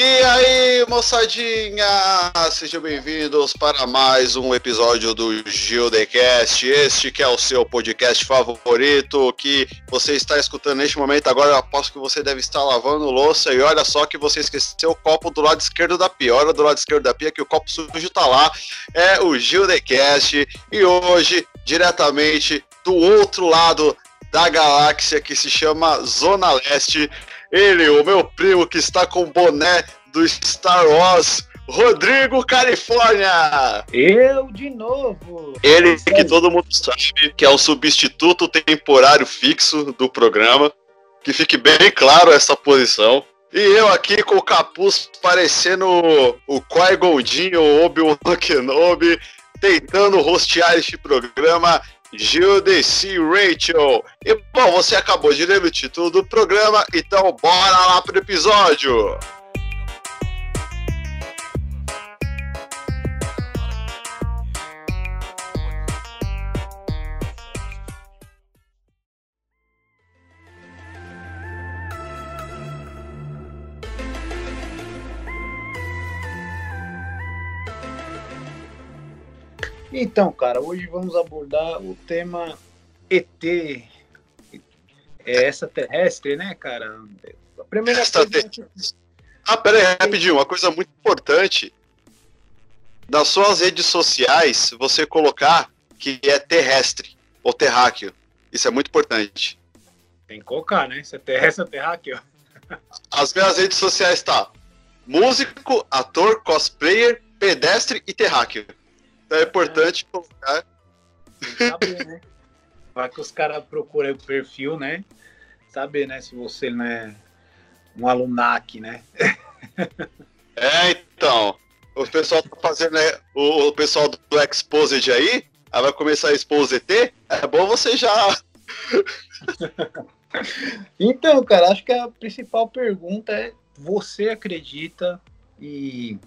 E aí, moçadinha, sejam bem-vindos para mais um episódio do Gildecast, este que é o seu podcast favorito, que você está escutando neste momento. Agora, eu aposto que você deve estar lavando louça e olha só que você esqueceu o copo do lado esquerdo da pia, olha do lado esquerdo da pia que o copo sujo tá lá, é o Gildecast, e hoje, diretamente do outro lado da galáxia que se chama Zona Leste, ele, o meu primo que está com boné do Star Wars, Rodrigo Califórnia! Eu de novo! Ele que todo mundo sabe que é o substituto temporário fixo do programa. Que fique bem claro essa posição. E eu aqui com o capuz parecendo o Qui-Gon o Obi-Wan Kenobi, tentando rostear este programa Judeci Rachel. E bom, você acabou de ler o título do programa, então bora lá pro episódio! Então, cara, hoje vamos abordar o tema ET. É extraterrestre, né, cara? A primeira coisa... Ah, pera aí, rapidinho. Uma coisa muito importante. Nas suas redes sociais, você colocar que é terrestre ou terráqueo. Isso é muito importante. Tem que colocar, né? Se é terrestre ou terráqueo. As minhas redes sociais tá músico, ator, cosplayer, pedestre e terráqueo. Então é importante é. colocar. Saber, né? Vai que os caras procuram o perfil, né? Saber, né? Se você não é um alunac, né? é, então. O pessoal tá fazendo, né? O, o pessoal do Exposed aí, aí vai começar a expor ET. É bom você já. então, cara, acho que a principal pergunta é: você acredita em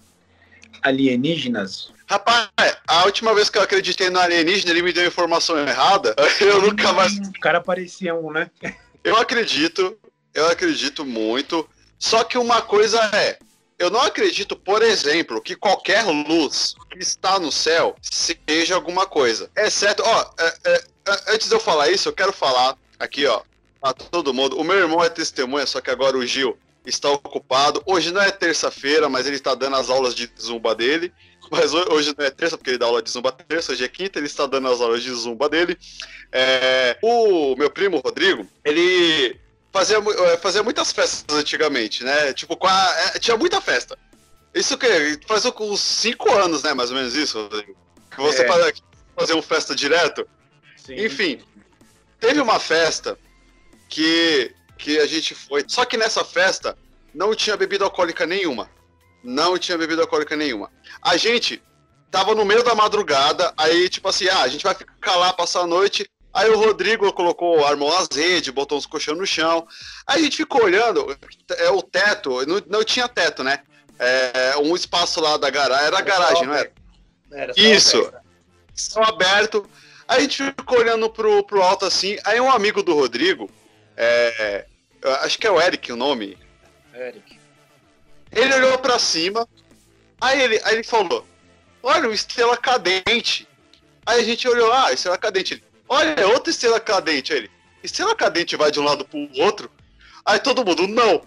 alienígenas? Rapaz, a última vez que eu acreditei no alienígena, ele me deu informação errada. Eu nunca mais. O cara parecia um, né? Eu acredito, eu acredito muito. Só que uma coisa é, eu não acredito, por exemplo, que qualquer luz que está no céu seja alguma coisa. Exceto, ó, é, é, é antes de eu falar isso, eu quero falar aqui, ó, a todo mundo. O meu irmão é testemunha, só que agora o Gil está ocupado. Hoje não é terça-feira, mas ele está dando as aulas de zumba dele. Mas hoje não é terça, porque ele dá aula de zumba terça, hoje é quinta, ele está dando as aulas de zumba dele. É, o meu primo, Rodrigo, ele fazia, é, fazia muitas festas antigamente, né? Tipo, é, tinha muita festa. Isso que faz uns 5 anos, né? Mais ou menos isso, Rodrigo. Que você é. fazer uma festa direto. Sim. Enfim, teve uma festa que, que a gente foi. Só que nessa festa não tinha bebida alcoólica nenhuma. Não tinha bebida alcoólica nenhuma. A gente tava no meio da madrugada, aí tipo assim, ah, a gente vai ficar lá, passar a noite. Aí o Rodrigo colocou, armou as redes, botou uns colchões no chão. Aí a gente ficou olhando, é o teto, não, não tinha teto, né? É, um espaço lá da garagem, era a garagem, não era? era Isso, só aberto. Aí a gente ficou olhando pro, pro alto assim, aí um amigo do Rodrigo, é, acho que é o Eric o nome. Eric. Ele olhou para cima, aí ele, aí ele falou: Olha, uma estrela cadente. Aí a gente olhou, ah, estrela cadente. Ele, Olha, é outra estrela cadente. Aí ele, estrela cadente vai de um lado pro outro? Aí todo mundo, não.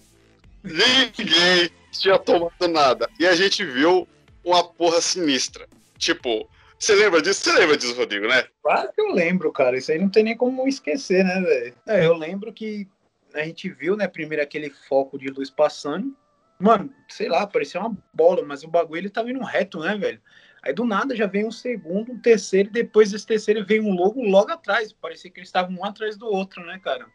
Ninguém tinha tomado nada. E a gente viu uma porra sinistra. Tipo, você lembra disso? Você lembra disso, Rodrigo, né? Claro que eu lembro, cara. Isso aí não tem nem como esquecer, né, velho? É, eu lembro que a gente viu, né, primeiro aquele foco de luz passando. Mano, sei lá, parecia uma bola, mas o bagulho ele tava indo reto, né, velho? Aí do nada já vem um segundo, um terceiro, e depois desse terceiro veio um logo logo atrás. Parecia que eles estavam um atrás do outro, né, cara?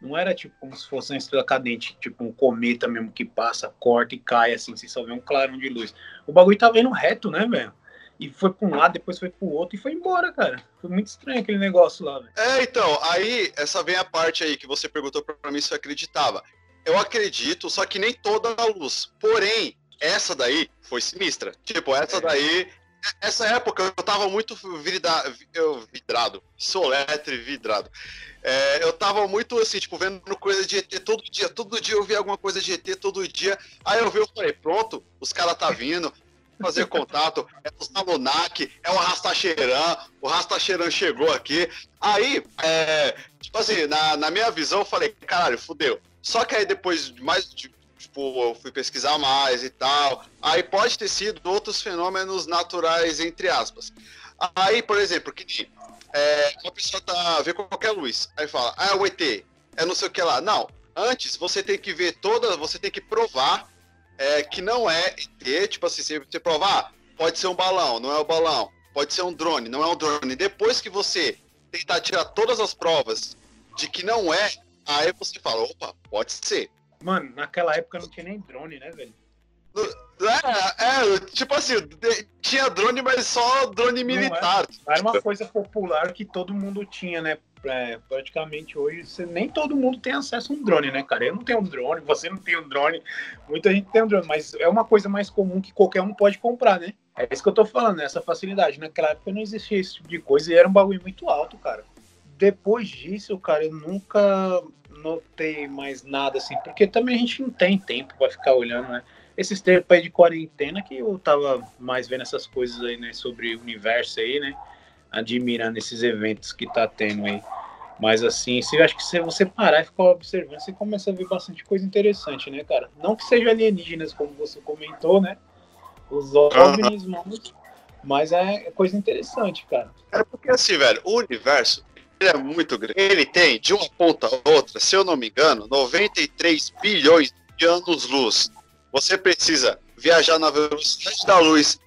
Não era tipo como se fosse uma estrela cadente, tipo um cometa mesmo que passa, corta e cai, assim, você só vê um clarão de luz. O bagulho tava indo reto, né, velho? E foi para um lado, depois foi para o outro e foi embora, cara. Foi muito estranho aquele negócio lá, velho. É, então, aí, essa vem a parte aí que você perguntou para mim se eu acreditava eu acredito, só que nem toda a luz. Porém, essa daí foi sinistra. Tipo, essa é. daí essa época eu tava muito vidrado, eu, vidrado, soletre vidrado. É, eu tava muito assim, tipo, vendo coisa de ET todo dia, todo dia eu via alguma coisa de ET, todo dia. Aí eu vi, eu falei, pronto, os caras tá vindo, fazer contato, é o Salonac, é o Rastacheirã, o Rastacheirã chegou aqui. Aí, é, tipo assim, na, na minha visão, eu falei, caralho, fudeu. Só que aí depois, mais de tipo, eu fui pesquisar mais e tal. Aí pode ter sido outros fenômenos naturais, entre aspas. Aí, por exemplo, que é, uma pessoa tá vê qualquer luz, aí fala, ah, é o ET, é não sei o que lá. Não, antes você tem que ver toda, você tem que provar é, que não é ET, tipo assim, você provar, ah, pode ser um balão, não é o um balão, pode ser um drone, não é um drone. Depois que você tentar tirar todas as provas de que não é, aí você fala, opa, pode ser. Mano, naquela época não tinha nem drone, né, velho? É, é, tipo assim, tinha drone, mas só drone militar. Era, era, uma coisa popular que todo mundo tinha, né? É, praticamente hoje, você, nem todo mundo tem acesso a um drone, né, cara? Eu não tenho um drone, você não tem um drone, muita gente tem um drone, mas é uma coisa mais comum que qualquer um pode comprar, né? É isso que eu tô falando, né? essa facilidade. Naquela época não existia esse tipo de coisa e era um bagulho muito alto, cara. Depois disso, cara, eu nunca notei mais nada assim, porque também a gente não tem tempo para ficar olhando, né? Esses tempos aí de quarentena que eu tava mais vendo essas coisas aí, né, sobre o universo aí, né? Admirando esses eventos que tá tendo aí. Mas assim, se, acho que se você parar e ficar observando, você começa a ver bastante coisa interessante, né, cara? Não que seja alienígenas, como você comentou, né? Os OVNIs, uhum. mas é coisa interessante, cara. É porque assim, velho, o universo ele é muito grande. Ele tem, de uma ponta a outra, se eu não me engano, 93 bilhões de anos-luz. Você precisa viajar na velocidade da luz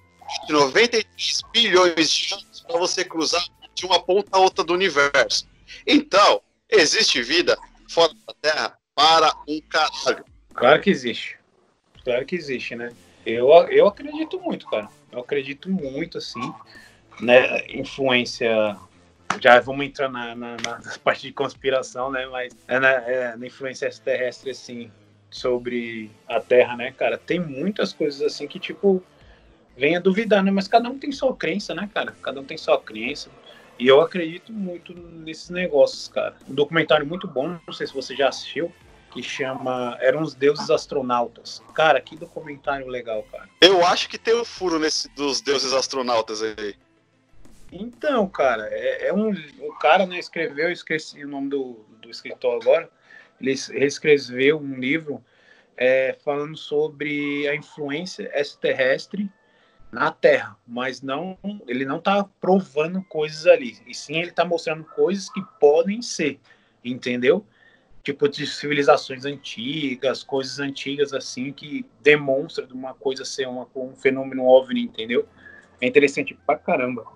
de 93 bilhões de anos para você cruzar de uma ponta a outra do universo. Então, existe vida fora da Terra para um caralho. Claro que existe. Claro que existe, né? Eu, eu acredito muito, cara. Eu acredito muito, assim, né? Influência já vamos entrar na, na, na, parte de conspiração, né? Mas é na, é na influência extraterrestre, assim, sobre a Terra, né, cara? Tem muitas coisas assim que, tipo, vem a duvidar, né? Mas cada um tem sua crença, né, cara? Cada um tem sua crença. E eu acredito muito nesses negócios, cara. Um documentário muito bom, não sei se você já assistiu, que chama Eram os Deuses Astronautas. Cara, que documentário legal, cara. Eu acho que tem o um furo nesse dos deuses astronautas aí. Então, cara, é, é um. O cara né, escreveu, esqueci o nome do, do escritor agora. Ele reescreveu um livro é, falando sobre a influência extraterrestre na Terra, mas não, ele não está provando coisas ali, e sim ele está mostrando coisas que podem ser, entendeu? Tipo de civilizações antigas, coisas antigas assim que demonstram de uma coisa ser uma, um fenômeno OVNI, entendeu? É interessante pra caramba.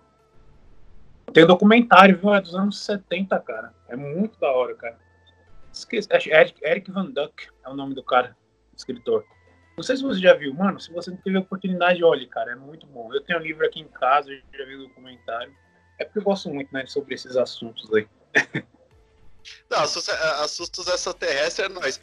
Tem um documentário, viu? É dos anos 70, cara. É muito da hora, cara. Esqueci, Eric, Eric Van Duck é o nome do cara, escritor. Não sei se você já viu, mano. Se você não teve a oportunidade, olhe, cara, é muito bom. Eu tenho um livro aqui em casa, já vi o documentário. É porque eu gosto muito, né, sobre esses assuntos aí. Não, assustos extraterrestres é nóis.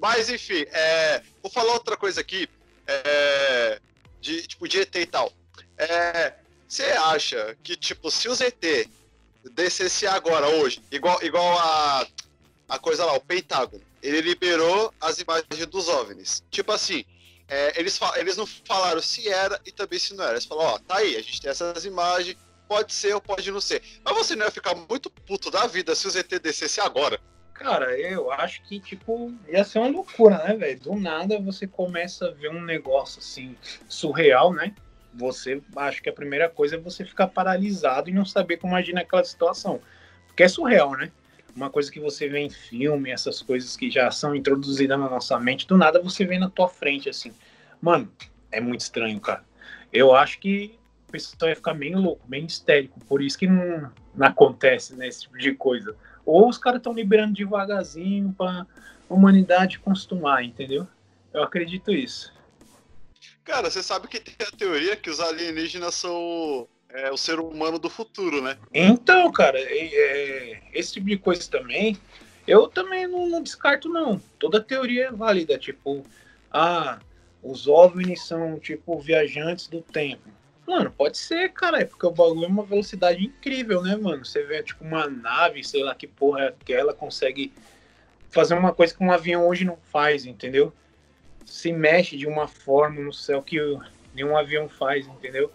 Mas, enfim, é, vou falar outra coisa aqui, é, de, tipo, de ET e tal. É, você acha que, tipo, se o ZT descesse agora, hoje, igual, igual a, a coisa lá, o Pentágono, ele liberou as imagens dos OVNIs. Tipo assim, é, eles, eles não falaram se era e também se não era. Eles falaram, ó, tá aí, a gente tem essas imagens, pode ser ou pode não ser. Mas você não ia ficar muito puto da vida se o ZT descesse agora. Cara, eu acho que, tipo, ia ser uma loucura, né, velho? Do nada você começa a ver um negócio assim, surreal, né? você acho que a primeira coisa é você ficar paralisado e não saber como agir naquela situação. Porque é surreal, né? Uma coisa que você vê em filme, essas coisas que já são introduzidas na nossa mente, do nada você vê na tua frente, assim. Mano, é muito estranho, cara. Eu acho que o pessoal ia ficar bem louco, bem histérico. Por isso que não, não acontece né, esse tipo de coisa. Ou os caras estão liberando devagarzinho pra humanidade acostumar, entendeu? Eu acredito isso. Cara, você sabe que tem a teoria que os alienígenas são é, o ser humano do futuro, né? Então, cara, é, é, esse tipo de coisa também, eu também não, não, descarto, não. Toda teoria é válida, tipo, ah, os OVNIs são, tipo, viajantes do tempo. Mano, pode ser, cara, é porque o bagulho é uma velocidade incrível, né, mano? Você vê, tipo, uma nave, sei lá que porra é aquela, consegue fazer uma coisa que um avião hoje não faz, entendeu? Se mexe de uma forma no céu que nenhum avião faz, entendeu?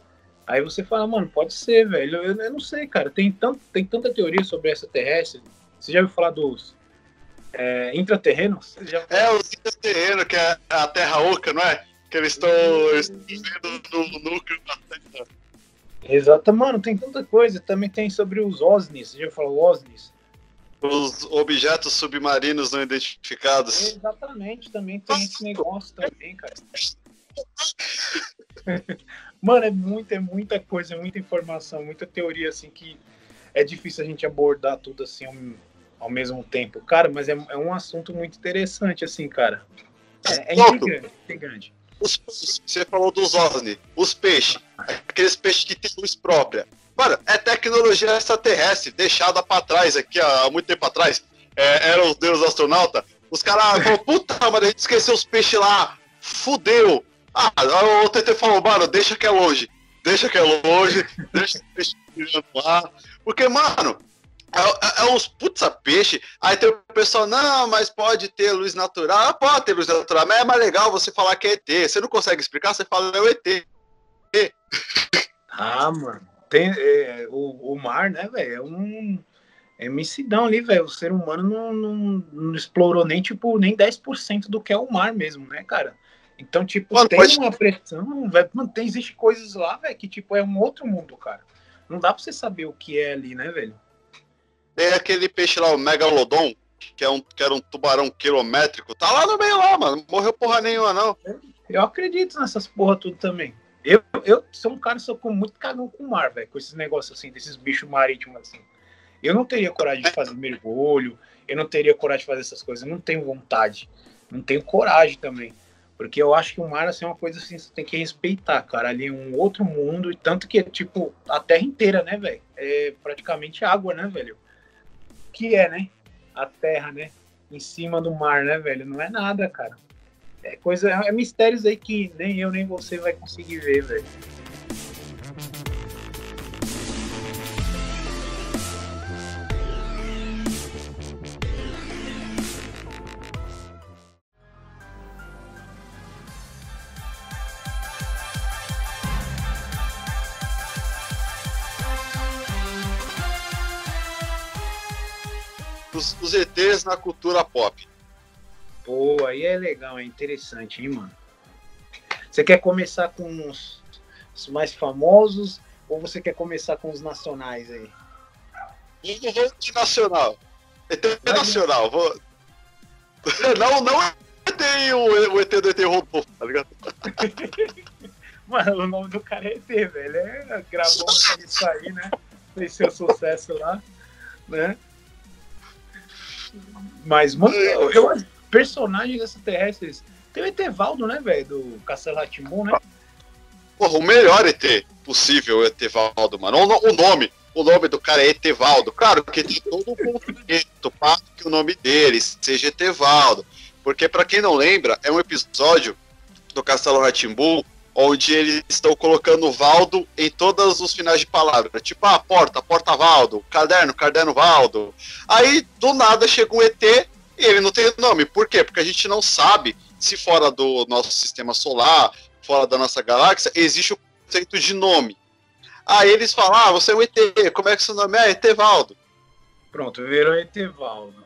Aí você fala, mano, pode ser, velho. Eu, eu, não sei, cara. Tem, tanto, tem tanta teoria sobre essa terrestre. Você já ouviu falar dos é, intraterrenos? Já... É, os intraterrenos, que é a Terra Oca, não é? Que eles estão vivendo no núcleo da Terra. Exato, mano, tem tanta coisa. Também tem sobre os OSNIs. Você já falou OSNIs? Os objetos submarinos não identificados. Exatamente, também tem esse negócio também, cara. Mano, é muita, é muita coisa, muita informação, muita teoria, assim, que é difícil a gente abordar tudo assim ao, ao mesmo tempo. Cara, mas é, é, um assunto muito interessante, assim, cara. É, é intrigante, intrigante. Os, você falou dos OVNI, os peixes, aqueles peixes que têm luz própria. Mano, é tecnologia extraterrestre, deixada pra trás aqui há muito tempo atrás. É, era os deuses astronauta. Os caras falaram, puta, mas a gente esqueceu os peixes lá. Fudeu. Ah, o TT falou, mano, deixa que é longe. Deixa que é longe, deixa que peixe lá. Porque, mano, é, é, é uns puta peixe. Aí tem o pessoal, não, mas pode ter luz natural. Ah, pode ter luz natural, mas é mais legal você falar que é ET. Você não consegue explicar, você fala é o ET. Ah, mano. Tem, é, o, o mar, né, velho? É um. É missidão ali, velho. O ser humano não, não, não, explorou nem, tipo, nem 10% do que é o mar mesmo, né, cara? Então, tipo, Mano, tem pode... uma pressão, velho. Tem, existe coisas lá, velho, que, tipo, é um outro mundo, cara. Não dá pra você saber o que é ali, né, velho? Tem aquele peixe lá, o Megalodon, que, é um, que era um tubarão quilométrico. Tá lá no meio lá, mano. Morreu porra nenhuma, não. Eu acredito nessas porra tudo também. Eu, eu sou um cara que sou com muito cagão com o mar, velho. Com esses negócios assim, desses bichos marítimos assim. Eu não teria coragem de fazer mergulho. Eu não teria coragem de fazer essas coisas. Eu não tenho vontade. Não tenho coragem também. Porque eu acho que o mar assim, é uma coisa assim, você tem que respeitar, cara. Ali é um outro mundo, e tanto que, tipo, a terra inteira, né, velho? É praticamente água, né, velho? Que é, né? A terra, né? Em cima do mar, né, velho? Não é nada, cara. É coisa, é mistérios aí que nem eu nem você vai conseguir ver, velho. ETs na cultura pop. Pô, aí é legal, é interessante, hein, mano? Você quer começar com os, os mais famosos ou você quer começar com os nacionais aí? Eu vou de nacional. ET nacional, vou. Não, não tem o, o ET do ET Rodolfo, tá ligado? Mano, o nome do cara é ET, velho. É, gravou isso aí, né? Fez seu sucesso lá, né? Mas, mano, eu, eu personagens extraterrestres. Tem o Etevaldo, né, velho? Do Castelo Ratimbun, né? Porra, o melhor ET possível, o Etevaldo, mano. O, o nome. O nome do cara é Etevaldo. Claro que tem todo um movimento para que o nome dele seja Etevaldo. Porque, para quem não lembra, é um episódio do Castelo Ratimbun onde eles estão colocando Valdo em todos os finais de palavra. Tipo, ah, porta, porta Valdo, caderno, caderno Valdo. Aí, do nada, chega um ET e ele não tem nome. Por quê? Porque a gente não sabe se fora do nosso sistema solar, fora da nossa galáxia, existe o conceito de nome. Aí eles falam, ah, você é um ET, como é que seu nome é? Etevaldo. Pronto, virou Etevaldo.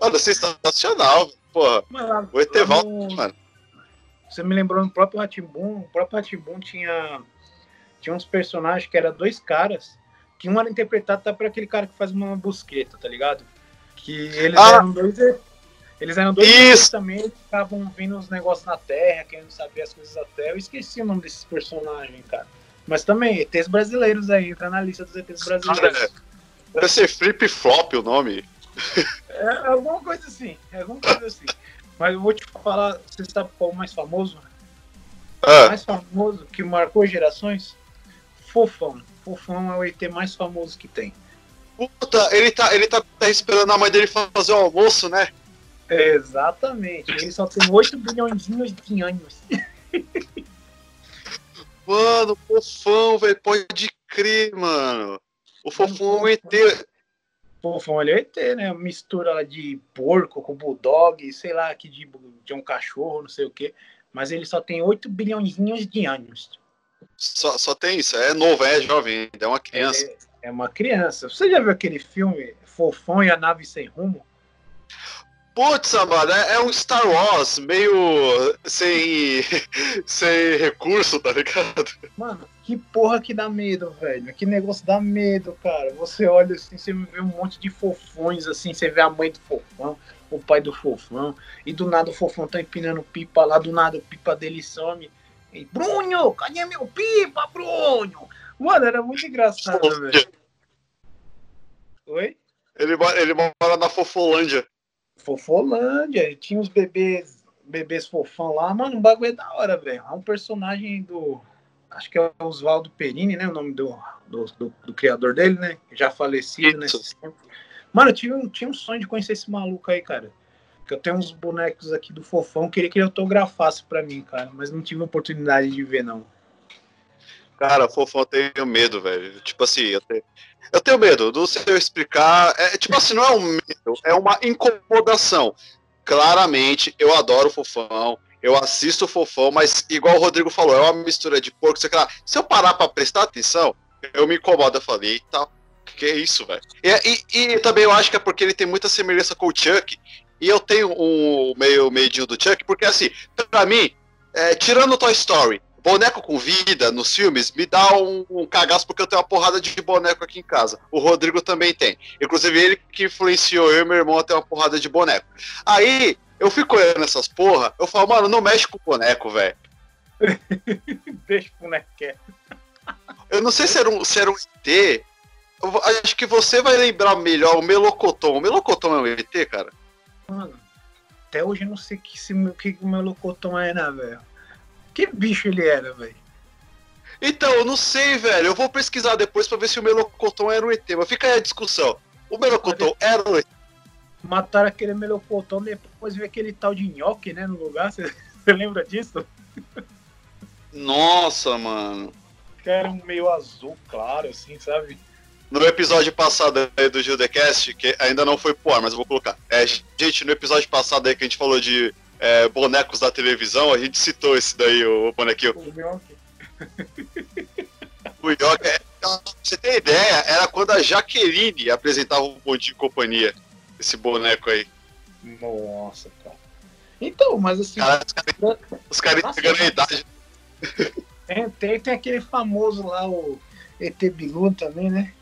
Olha, sensacional, porra. Mas, o Etevaldo, mano você me lembrou no próprio Ratimbun, o próprio Ratimbun tinha, tinha uns personagens que eram dois caras, que um era interpretado tá por aquele cara que faz uma busqueta, tá ligado? Que eles ah. eram dois. Eles eram dois Isso. também, eles ficavam vendo os negócios na Terra, querendo saber as coisas da Terra. Eu esqueci o nome desses personagens, cara. Mas também, ETs brasileiros aí, entra na lista dos ETs brasileiros. Cara, deve ser Flip Flop o nome. É, alguma coisa assim, alguma coisa assim. Mas eu vou te falar, você sabe qual é o mais famoso? Ah. O mais famoso que marcou gerações? Fofão. Fofão é o ET mais famoso que tem. Puta, ele tá, ele tá, tá esperando a mãe dele fazer o almoço, né? Exatamente. Ele só tem 8 bilhões de anos. Mano, fofão, velho, pode crer, mano. O fofão é um ET. Fofão ele é ET, né? Mistura de porco com bulldog, sei lá, aqui de, de um cachorro, não sei o quê. Mas ele só tem 8 bilhões de anos. Só, só tem isso, é novo, é jovem, é uma criança. É, é uma criança. Você já viu aquele filme Fofão e a Nave Sem Rumo? Putz, mano, é, é, um Star Wars meio sem, sem recurso, tá ligado? Mano, que porra que dá medo, velho. Que negócio dá medo, cara. Você olha assim, você vê um monte de fofões, assim, você vê a mãe do fofão, o pai do fofão, e do nada o fofão tá empinando pipa lá, do nada o pipa dele some. E, Brunho, cadê meu pipa, Brunho? Mano, era muito engraçado, velho. Oi? Ele, ele mora na Fofolândia. Fofolândia, tinha os bebês, bebês fofão lá, mano, um bagulho é da hora, velho. É um personagem do. Acho que é o Oswaldo Perini, né? O nome do, do, do, do criador dele, né? Já falecido nesse tempo. Mano, eu tinha um, tinha um sonho de conhecer esse maluco aí, cara. Que eu tenho uns bonecos aqui do fofão, queria que ele autografasse pra mim, cara, mas não tive oportunidade de ver, não. Cara, fofão, eu tenho medo, velho. Tipo assim, eu tenho, eu tenho medo do se eu explicar. É, tipo assim, não é um medo, é uma incomodação. Claramente, eu adoro fofão, eu assisto fofão, mas igual o Rodrigo falou, é uma mistura de porco, sei lá. Se eu parar pra prestar atenção, eu me incomodo. Eu falei, eita, que é isso, velho? E, e, e, também eu acho que é porque ele tem muita semelhança com o Chuck, e eu tenho um meio medinho do Chuck, porque assim, pra mim, é, tirando o Toy Story, boneco com vida nos filmes me dá um, um, cagaço porque eu tenho uma porrada de boneco aqui em casa. O Rodrigo também tem. Inclusive, ele que influenciou eu e meu irmão a ter uma porrada de boneco. Aí, eu fico olhando essas porra, eu falo, mano, não mexe com o boneco, velho. Deixa o boneco Eu não sei se era um, se era um ET. Eu acho que você vai lembrar melhor o Melocoton. O Melocoton é um ET, cara? Mano, até hoje eu não sei que, se, que o Melocoton é, né, velho? Que bicho ele era, velho? Então, eu não sei, velho. Eu vou pesquisar depois pra ver se o Melocoton era um ET. Mas fica aí a discussão. O Melocoton era um ET? Mataram aquele Melocoton, depois veio aquele tal de nhoque, né, no lugar. Você lembra disso? Nossa, mano. Que era um meio azul claro, assim, sabe? No episódio passado aí do Gildecast, que ainda não foi pro ar, mas eu vou colocar. É, gente, no episódio passado aí que a gente falou de é, bonecos da televisão, a gente citou esse daí, o bonequinho. O Yoki. o Yoki, é, você tem ideia, era quando a Jaqueline apresentava o Pontinho Companhia, esse boneco aí. Nossa, cara. Então, mas assim. Cara, os caras entregando a idade. Tem, tem, tem aquele famoso lá, o ET Bilu também, né?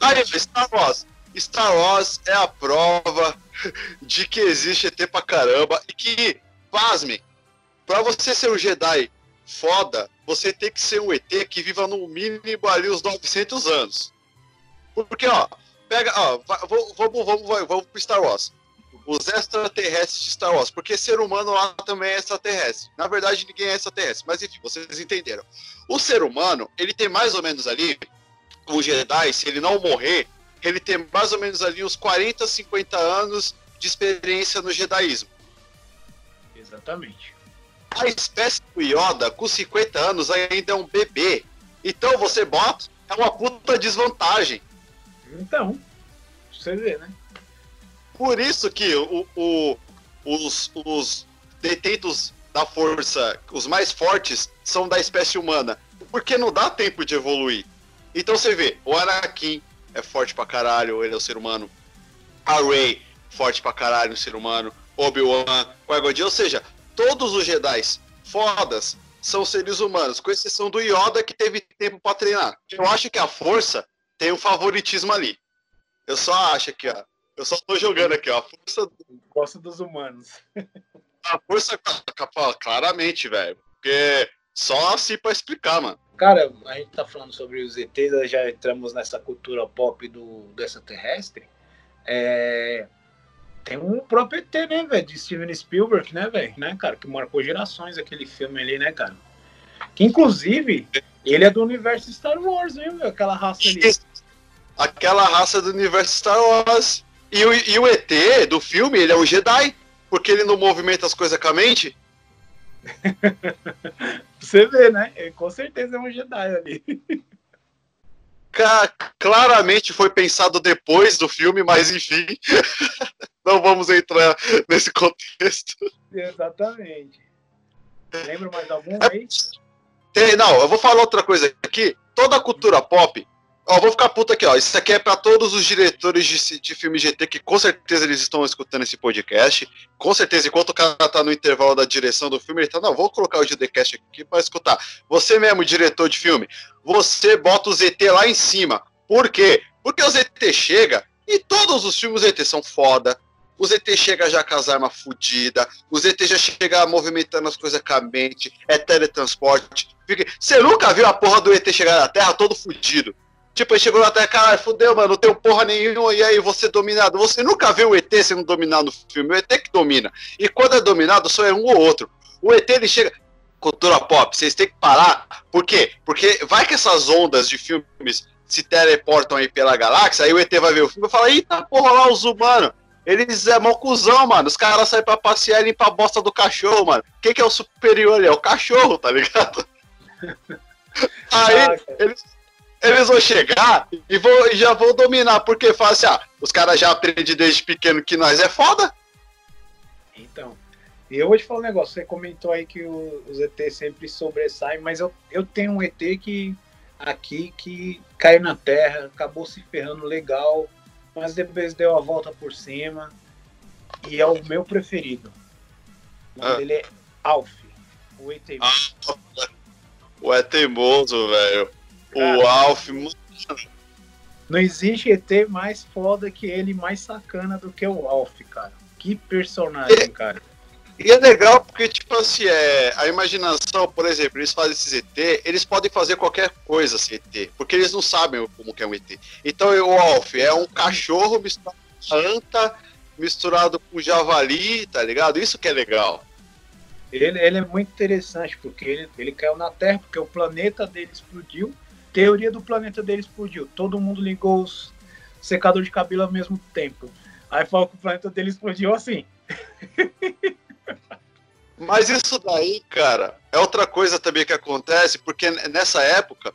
Aí, Star Wars. Star Wars é a prova de que existe ET pra caramba e que, pasme, pra você ser um Jedi foda, você tem que ser um ET que viva no mínimo ali os 900 anos. Porque, ó, pega, ó, vamos, vamos, vamos, vamos pro Star Wars. Os extraterrestres de Star Wars, porque ser humano lá também é extraterrestre. Na verdade, ninguém é extraterrestre, mas enfim, vocês entenderam. O ser humano, ele tem mais ou menos ali, o Jedi, se ele não morrer, ele tem mais ou menos ali uns 40, 50 anos de experiência no Jedaísmo. Exatamente. A espécie do Yoda, com 50 anos, ainda é um bebê. Então você bota, é uma puta desvantagem. Então, você vê, né? Por isso que o, o, os, os detentos da força, os mais fortes, são da espécie humana. Porque não dá tempo de evoluir. Então você vê, o Anakin, é forte pra caralho, ele é o ser humano. A Rey, forte pra caralho, o ser humano. Obi-Wan, qui ou seja, todos os Jedi fodas são seres humanos, com exceção do Yoda que teve tempo para treinar. Eu acho que a força tem um favoritismo ali. Eu só acho que, ó. Eu só tô jogando aqui, ó. A força. Gosta dos humanos. a força, claramente, velho. Porque só assim pra explicar, mano. Cara, a gente tá falando sobre os ETs, já entramos nessa cultura pop do, do extraterrestre. É, tem um próprio ET, né, velho? De Steven Spielberg, né, velho? Né, cara? Que marcou gerações aquele filme ali, né, cara? Que inclusive, ele é do universo Star Wars, hein, velho? Aquela raça ali. Aquela raça do universo Star Wars. E o, e o ET do filme, ele é um Jedi, porque ele não movimenta as coisas com a mente. Você vê, né? Ele com certeza é um Jedi ali. Claramente foi pensado depois do filme, mas enfim. Não vamos entrar nesse contexto. Exatamente. Lembra mais algum é aí? Tem, não, eu vou falar outra coisa aqui. Toda a cultura pop Ó, vou ficar puto aqui, ó. Isso aqui é para todos os diretores de, de filme GT que com certeza eles estão escutando esse podcast. Com certeza, enquanto o cara tá no intervalo da direção do filme, ele tá, não, vou colocar o GTcast aqui para escutar. Você mesmo, diretor de filme, você bota o ZT lá em cima. Por quê? Porque o ZT chega e todos os filmes ZT são foda. O ZT chega já com as armas fodidas. O ZT já chega movimentando as coisas com a mente. É teletransporte. Você nunca viu a porra do ET chegar na Terra todo fudido. Tipo, ele chegou até, caralho, fudeu, mano, não tem porra nenhuma, e aí você dominado. Você nunca vê o ET sendo dominado no filme, o ET que domina. E quando é dominado, só é um ou outro. O ET, ele chega. Cultura pop, vocês têm que parar. Por quê? Porque vai que essas ondas de filmes se teleportam aí pela galáxia, aí o ET vai ver o filme e fala, eita porra lá, os humanos. Eles é mó cuzão, mano. Os caras saem pra passear e limpar a bosta do cachorro, mano. Quem que é o superior ali? É o cachorro, tá ligado? Aí, eles eles vão chegar e, vou, e já vão dominar, porque fala assim, ah, os caras já aprendem desde pequeno que nós é foda. Então, e eu vou te falar um negócio, você comentou aí que o, os ET sempre sobressaem, mas eu, eu tenho um ET que aqui que caiu na terra, acabou se ferrando legal, mas depois deu a volta por cima e é o meu preferido. Ah. Ele é Alf, o ET. Ah, o é teimoso, velho. O Alf, Não existe ET mais foda que ele, mais sacana do que o Alf, cara. Que personagem, é, cara. E é legal porque, tipo assim, é, a imaginação, por exemplo, eles fazem esses ET, eles podem fazer qualquer coisa esse ET, porque eles não sabem como que é um ET. Então o Alf é um cachorro misturado com anta, misturado com javali, tá ligado? Isso que é legal. Ele, ele é muito interessante, porque ele, ele caiu na Terra, porque o planeta dele explodiu, Teoria do planeta dele explodiu. Todo mundo ligou os secador de cabelo ao mesmo tempo. Aí fala que o planeta dele explodiu assim. Mas isso daí, cara, é outra coisa também que acontece, porque nessa época,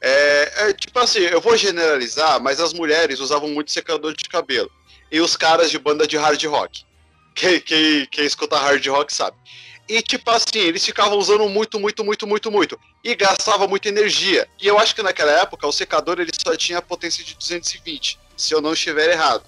é, é, tipo assim, eu vou generalizar, mas as mulheres usavam muito secador de cabelo. E os caras de banda de hard rock. Quem, quem, quem escuta hard rock sabe. E, tipo assim, eles ficavam usando muito, muito, muito, muito, muito. E gastava muita energia. E eu acho que naquela época o secador ele só tinha potência de 220, se eu não estiver errado.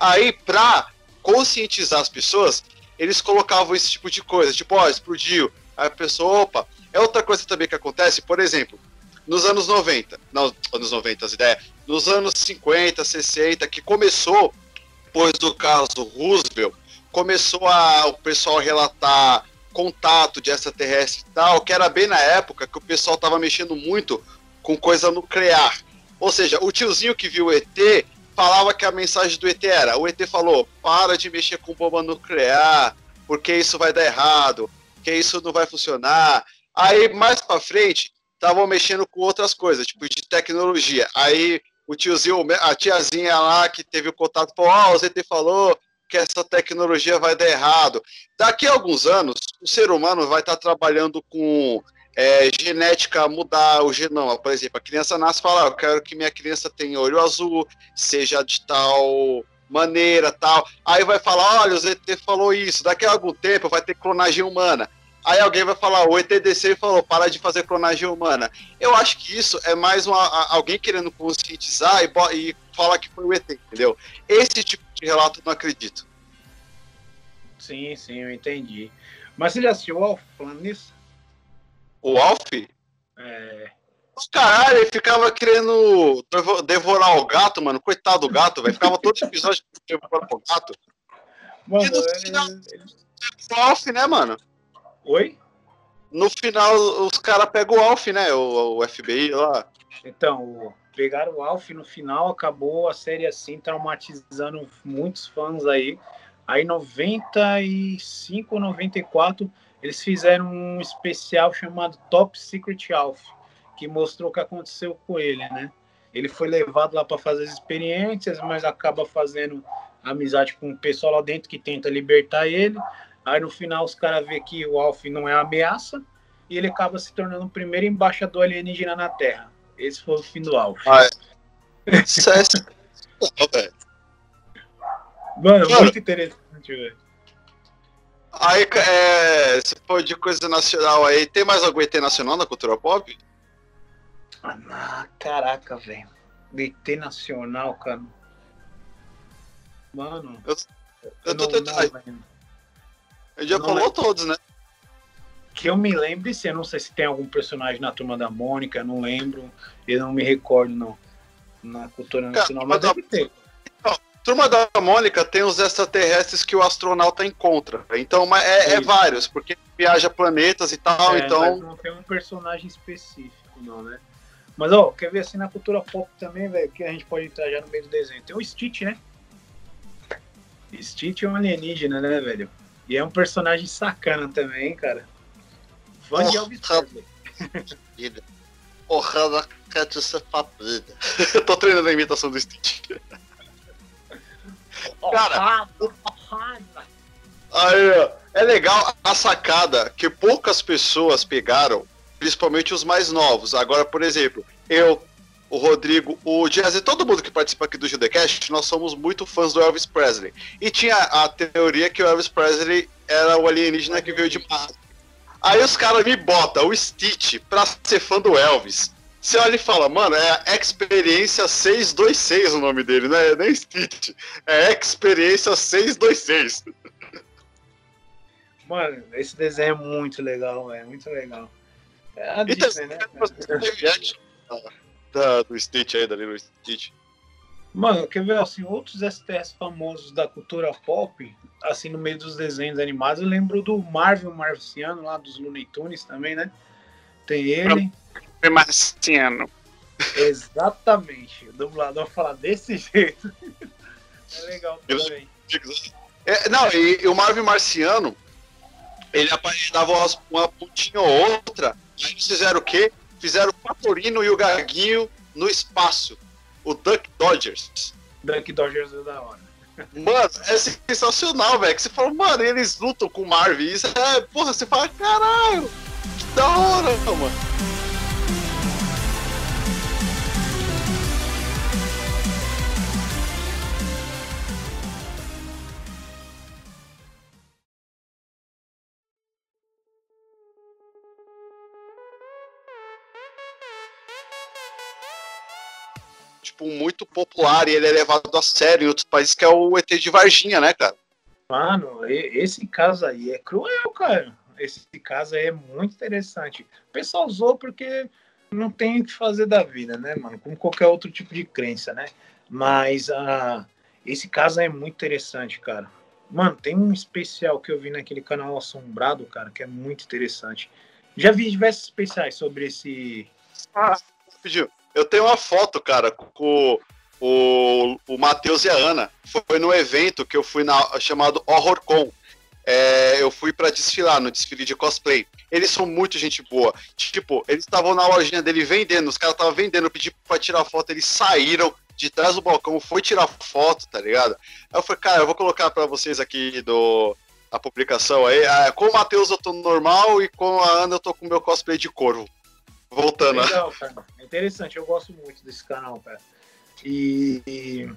Aí, pra conscientizar as pessoas, eles colocavam esse tipo de coisa. Tipo, ó, explodiu. Aí a pessoa, opa. É outra coisa também que acontece, por exemplo, nos anos 90, não, anos 90, as ideias, nos anos 50, 60, que começou, depois do caso Roosevelt, começou a o pessoal relatar contato de extraterrestre e tal, que era bem na época que o pessoal tava mexendo muito com coisa nuclear. Ou seja, o tiozinho que viu o ET falava que a mensagem do ET era: o ET falou, para de mexer com bomba nuclear, porque isso vai dar errado, que isso não vai funcionar. Aí, mais pra frente, estavam mexendo com outras coisas, tipo de tecnologia. Aí, o tiozinho, a tiazinha lá que teve o contato, falou: ah, o ET falou que essa tecnologia vai dar errado. Daqui a alguns anos, o ser humano vai estar trabalhando com é, genética mudar o genoma. Por exemplo, a criança nasce e fala: ah, Eu quero que minha criança tenha olho azul, seja de tal maneira, tal. Aí vai falar: Olha, o ZT falou isso. Daqui a algum tempo vai ter clonagem humana. Aí alguém vai falar, o ETDC falou, para de fazer clonagem humana. Eu acho que isso é mais uma, alguém querendo conscientizar e, e falar que foi o ET, entendeu? Esse tipo relato não acredito. Sim, sim, eu entendi. Mas você já assistiu o Alf falando nisso? O Alf? É. Caralho, ele ficava querendo devorar o gato, mano. Coitado do gato, velho. Ficava todo episódio devorar o gato. Mano, e no final, o Alf, né, mano? Oi? No final, os caras pegam o Alf, né? O, o FBI lá. Então, pegaram o Alf no final, acabou a série assim, traumatizando muitos fãs aí. Aí 95 ou 94 eles fizeram um especial chamado Top Secret Alf, que mostrou o que aconteceu com ele, né? Ele foi levado lá para fazer as experiências, mas acaba fazendo amizade com o pessoal lá dentro que tenta libertar ele. Aí no final os caras vê que o Alf não é ameaça e ele acaba se tornando o primeiro embaixador alienígena na Terra. Esse foi o fim do Alf. Ah, é. Isso é... Mano, Mano, muito interessante, velho. Aí, é, se for de coisa nacional aí, tem mais algum ET nacional na cultura pop? Ah, caraca, velho. ET nacional, cara. Mano. Eu, eu tô tentando. A gente já falou todos, né? Que eu me lembre, se eu não sei se tem algum personagem na turma da Mônica, não lembro. Eu não me recordo, não. Na cultura nacional, Cara, mas deve ter. Turma da Mônica tem os extraterrestres que o astronauta encontra. Então, é, é vários, porque viaja planetas e tal, é, então. não tem um personagem específico, não, né? Mas, ó, quer ver assim na cultura pop também, velho, que a gente pode entrar já no meio do desenho. Tem o Stitch, né? Stitch é um alienígena, né, velho? E é um personagem sacana também, cara. De Elvis Presley. Porra da Catiça Paprida. Eu tô treinando a imitação do Stitch. Cara, aí, é legal a sacada que poucas pessoas pegaram, principalmente os mais novos. Agora, por exemplo, eu, o Rodrigo, o Jazz e todo mundo que participa aqui do Judecast, nós somos muito fãs do Elvis Presley. E tinha a teoria que o Elvis Presley era o alienígena que veio de Marte. Aí os caras me botam o Stitch pra ser fã do Elvis. Você olha e fala, mano, é a Experiência 626 o nome dele, não é nem Stitch. É Experiência 626. Mano, esse desenho é muito legal, é muito legal. É a Disney, né? da, do Stitch aí, da Lilo Stitch. Mano, quer ver assim, outros STS famosos da cultura pop, assim, no meio dos desenhos animados, eu lembro do Marvel Marciano, lá dos Looney Tunes também, né? Tem ele marciano. Exatamente. O dublador fala desse jeito. É legal também. É, não, e, e, o Marvin Marciano, ele dava uma, uma pontinha ou outra. Aí eles fizeram o quê? Fizeram o Patorino e o Gaguinho no espaço. O Duck Dodgers. Duck Dodgers é da hora. Mano, é sensacional, velho. Que você fala, mano, eles lutam com o Marvin. Isso é, porra, você fala, caralho, que da hora, mano. Muito popular e ele é levado a sério em outros países, que é o ET de Varginha, né, cara? Mano, esse caso aí é cruel, cara. Esse caso aí é muito interessante. O pessoal usou porque não tem o que fazer da vida, né, mano? Como qualquer outro tipo de crença, né? Mas uh, esse caso é muito interessante, cara. Mano, tem um especial que eu vi naquele canal Assombrado, cara, que é muito interessante. Já vi diversos especiais sobre esse. Ah, pediu. Eu tenho uma foto, cara, com o, o Matheus e a Ana. Foi no evento que eu fui na, chamado HorrorCon. É, eu fui para desfilar no desfile de cosplay. Eles são muito gente boa. Tipo, eles estavam na lojinha dele vendendo, os caras estavam vendendo, eu pedi pra tirar foto, eles saíram de trás do balcão, foi tirar foto, tá ligado? Aí eu falei, cara, eu vou colocar para vocês aqui do a publicação aí. Ah, com o Matheus eu tô normal e com a Ana eu tô com meu cosplay de corvo. Voltando. Legal, cara. É interessante, eu gosto muito desse canal, cara. E, e,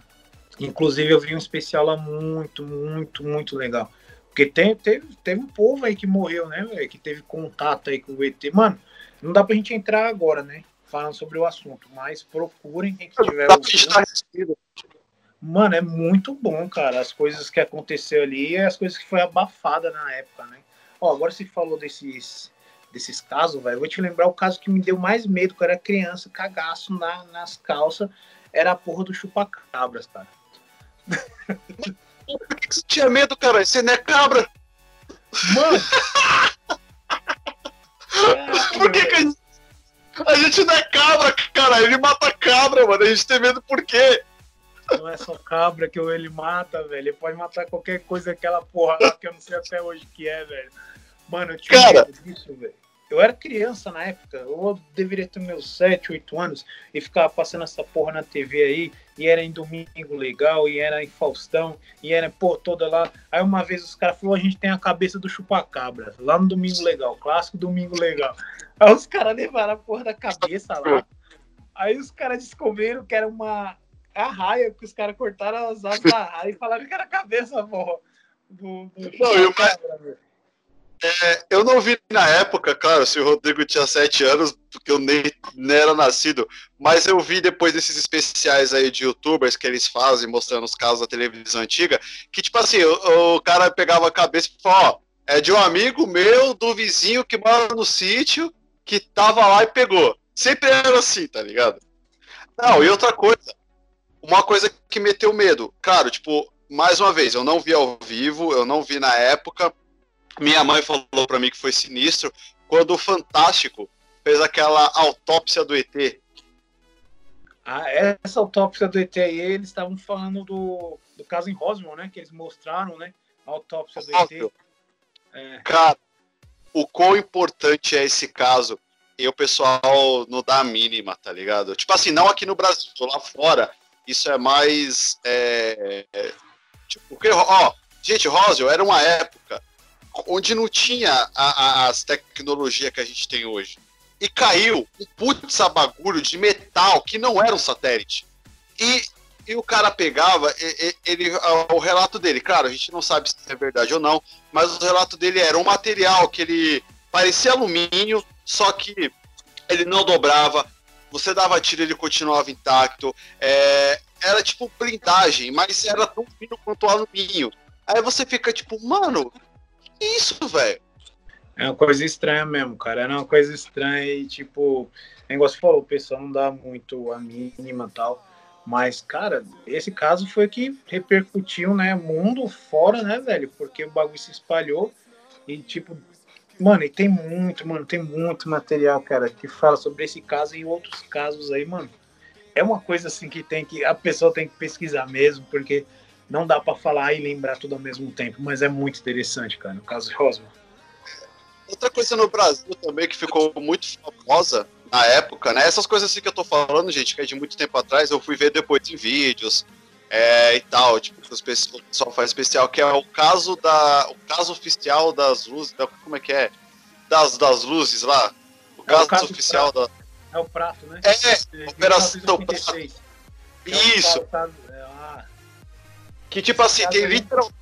inclusive eu vi um especial lá muito, muito, muito legal. Porque tem, teve, teve um povo aí que morreu, né, velho? Que teve contato aí com o ET. Mano, não dá pra gente entrar agora, né? Falando sobre o assunto, mas procurem quem que tiver ouvindo. Mano, é muito bom, cara. As coisas que aconteceu ali e as coisas que foi abafada na época, né? Ó, agora se falou desses desses casos, velho, vou te lembrar o caso que me deu mais medo quando eu era criança, cagaço na, nas calças, era a porra do chupa-cabras, cara. Por que você tinha medo, cara? Você não é cabra? Mano! por que, que a, gente... a gente não é cabra, cara? Ele mata cabra, mano. A gente tem medo por quê? Não é só cabra que ele mata, velho. Ele pode matar qualquer coisa, aquela porra lá que eu não sei até hoje que é, velho. Mano, eu tinha cara, medo disso, velho. Eu era criança na época, eu deveria ter meus 7, 8 anos, e ficava passando essa porra na TV aí, e era em Domingo Legal, e era em Faustão, e era, pô, toda lá. Aí uma vez os caras falaram, a gente tem a cabeça do chupacabra, lá no Domingo Legal, clássico Domingo Legal. Aí os caras levaram a porra da cabeça lá. Aí os caras descobriram que era uma arraia, que os caras cortaram as asas da arraia e falaram que era a cabeça, porra. Do, do não, é, eu não vi na época, claro, se o Rodrigo tinha sete anos, porque eu nem, nem, era nascido, mas eu vi depois desses especiais aí de youtubers que eles fazem, mostrando os casos da televisão antiga, que tipo assim, o, o cara pegava a cabeça e falava, ó, é de um amigo meu, do vizinho que mora no sítio, que tava lá e pegou. Sempre era assim, tá ligado? Não, e outra coisa, uma coisa que meteu medo, claro, tipo, mais uma vez, eu não vi ao vivo, eu não vi na época, minha mãe falou para mim que foi sinistro quando o Fantástico fez aquela autópsia do ET. Ah, essa autópsia do ET aí, eles estavam falando do, do caso em Roswell, né? Que eles mostraram, né? A autópsia do. ET. É. Cara, o quão importante é esse caso e o pessoal não dá a mínima, tá ligado? Tipo assim, não aqui no Brasil, lá fora, isso é mais. É, é, tipo, porque, ó, gente, Roswell era uma época onde não tinha a, a, as tecnologias que a gente tem hoje. E caiu um putz bagulho de metal que não era um satélite. E, e o cara pegava, ele, ele, o relato dele, claro, a gente não sabe se é verdade ou não, mas o relato dele era um material que ele parecia alumínio, só que ele não dobrava, você dava tiro ele continuava intacto, é, era tipo blindagem, mas era tão fino quanto alumínio. Aí você fica tipo, mano, isso, velho? É uma coisa estranha mesmo, cara. Era uma coisa estranha e, tipo, negócio falou, o pessoal não dá muito a mínima tal. Mas, cara, esse caso foi que repercutiu, né? Mundo fora, né, velho? Porque o bagulho se espalhou e, tipo, mano, e tem muito, mano, tem muito material, cara, que fala sobre esse caso e outros casos aí, mano. É uma coisa assim que tem que. A pessoa tem que pesquisar mesmo, porque não dá para falar e lembrar tudo ao mesmo tempo, mas é muito interessante, cara, no caso de Roswell. Outra coisa no Brasil também que ficou muito famosa na época, né? Essas coisas assim que eu tô falando, gente, que é de muito tempo atrás, eu fui ver depois em vídeos é, e tal, tipo, que o pessoal faz especial, que é o caso da. O caso oficial das luzes. Da, como é que é? Das, das luzes lá. O é caso, o caso oficial da. É o prato, né? É, é Operação Prato. Isso. Tá, que tipo assim, tem literalmente